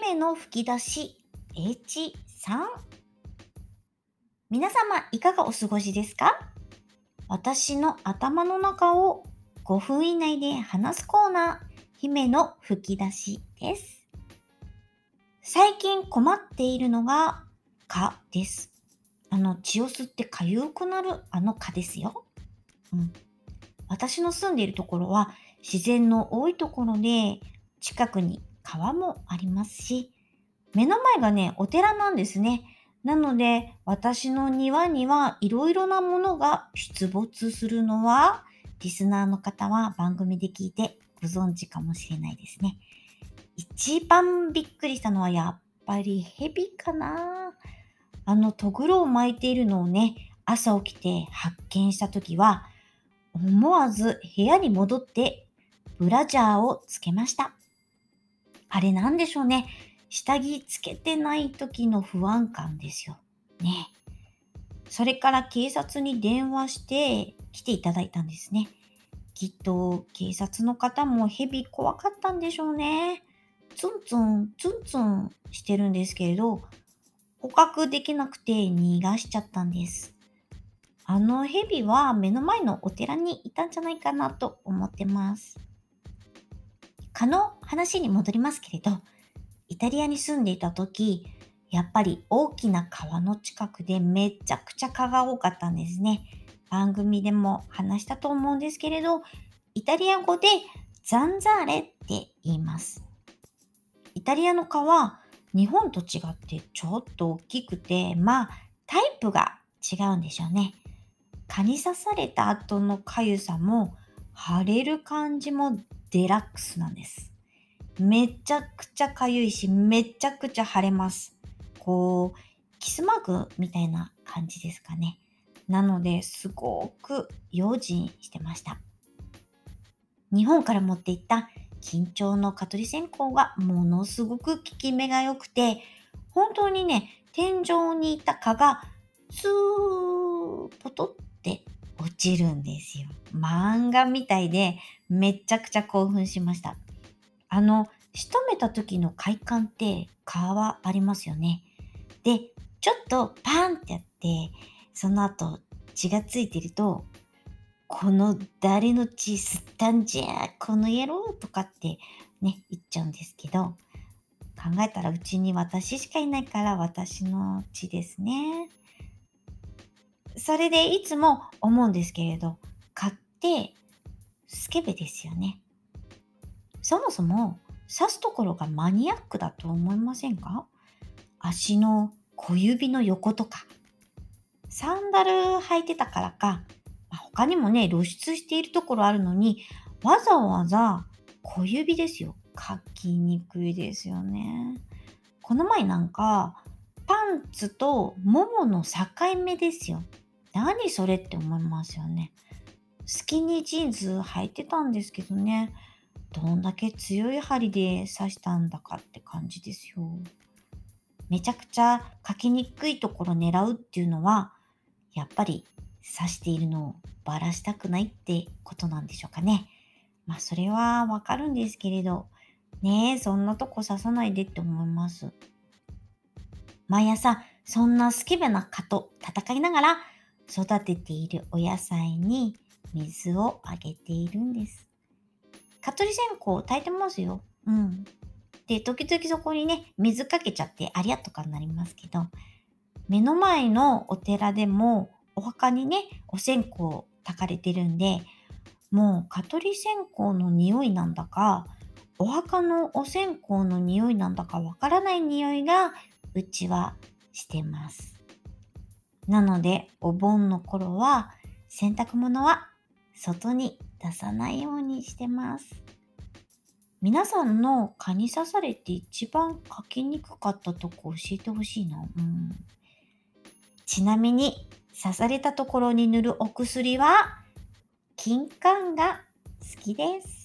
姫の吹き出し H3 皆様いかがお過ごしですか？私の頭の中を5分以内で話すコーナー姫の吹き出しです最近困っているのが蚊です。あの血を吸って痒くなるあの蚊ですよ。うん。私の住んでいるところは自然の多いところで近くに川もありますし、目の前がね、お寺なんですね。なので、私の庭にはいろいろなものが出没するのは、リスナーの方は番組で聞いてご存知かもしれないですね。一番びっくりしたのはやっぱりヘビかな。あの、とぐろを巻いているのをね、朝起きて発見したときは、思わず部屋に戻ってブラジャーをつけました。あれなんでしょうね。下着つけてない時の不安感ですよ。ね。それから警察に電話して来ていただいたんですね。きっと警察の方もヘビ怖かったんでしょうね。ツンツン、ツンツンしてるんですけれど、捕獲できなくて逃がしちゃったんです。あのヘビは目の前のお寺にいたんじゃないかなと思ってます。蚊の話に戻りますけれど、イタリアに住んでいた時、やっぱり大きな川の近くでめちゃくちゃ蚊が多かったんですね。番組でも話したと思うんですけれど、イタリア語でザンザーレって言います。イタリアの蚊は日本と違ってちょっと大きくて、まあタイプが違うんでしょうね。蚊に刺された後の痒さも腫れる感じもデラックスなんです。めちゃくちゃかゆいし、めちゃくちゃ腫れます。こう、キスマークみたいな感じですかね。なので、すごく用心してました。日本から持っていった緊張の蚊取り線香がものすごく効き目が良くて、本当にね、天井にいた蚊がスーポトって落ちるんですよ。漫画みたいでめっちゃくちゃ興奮しました。あの、仕留めた時の快感って皮はありますよね。で、ちょっとパンってやって、その後血がついてると、この誰の血吸ったんじゃ、この野郎とかってね、言っちゃうんですけど、考えたらうちに私しかいないから私の血ですね。それでいつも思うんですけれど、買ってスケベですよね。そもそも刺すところがマニアックだと思いませんか？足の小指の横とか。サンダル履いてたからか、ま、他にもね、露出しているところあるのに、わざわざ小指ですよ。書きにくいですよね。この前なんか、パンツとももの境目ですよ。何それって思いますよね。スキニージーンズ履いてたんですけどね、どんだけ強い針で刺したんだかって感じですよ。めちゃくちゃ書きにくいところ狙うっていうのは、やっぱり刺しているのをばらしたくないってことなんでしょうかね。まあそれはわかるんですけれど、ねえ、そんなとこ刺さないでって思います。毎朝、そんなスケベな蚊と戦いながら、育てているお野菜に水をあげているんです。蚊取り線香炊いてますよ。うん。で、時々そこにね、水かけちゃってありゃとかになりますけど、目の前のお寺でもお墓にね、お線香を炊かれてるんで、もう蚊取り線香の匂いなんだか、お墓のお線香の匂いなんだかわからない匂いがうちはしてます。なので、お盆の頃は洗濯物は外に出さないようにしてます。皆さんの蚊に刺されて一番書きにくかったとこ教えてほしいな。うん、ちなみに刺されたところに塗るお薬は金柑が好きです。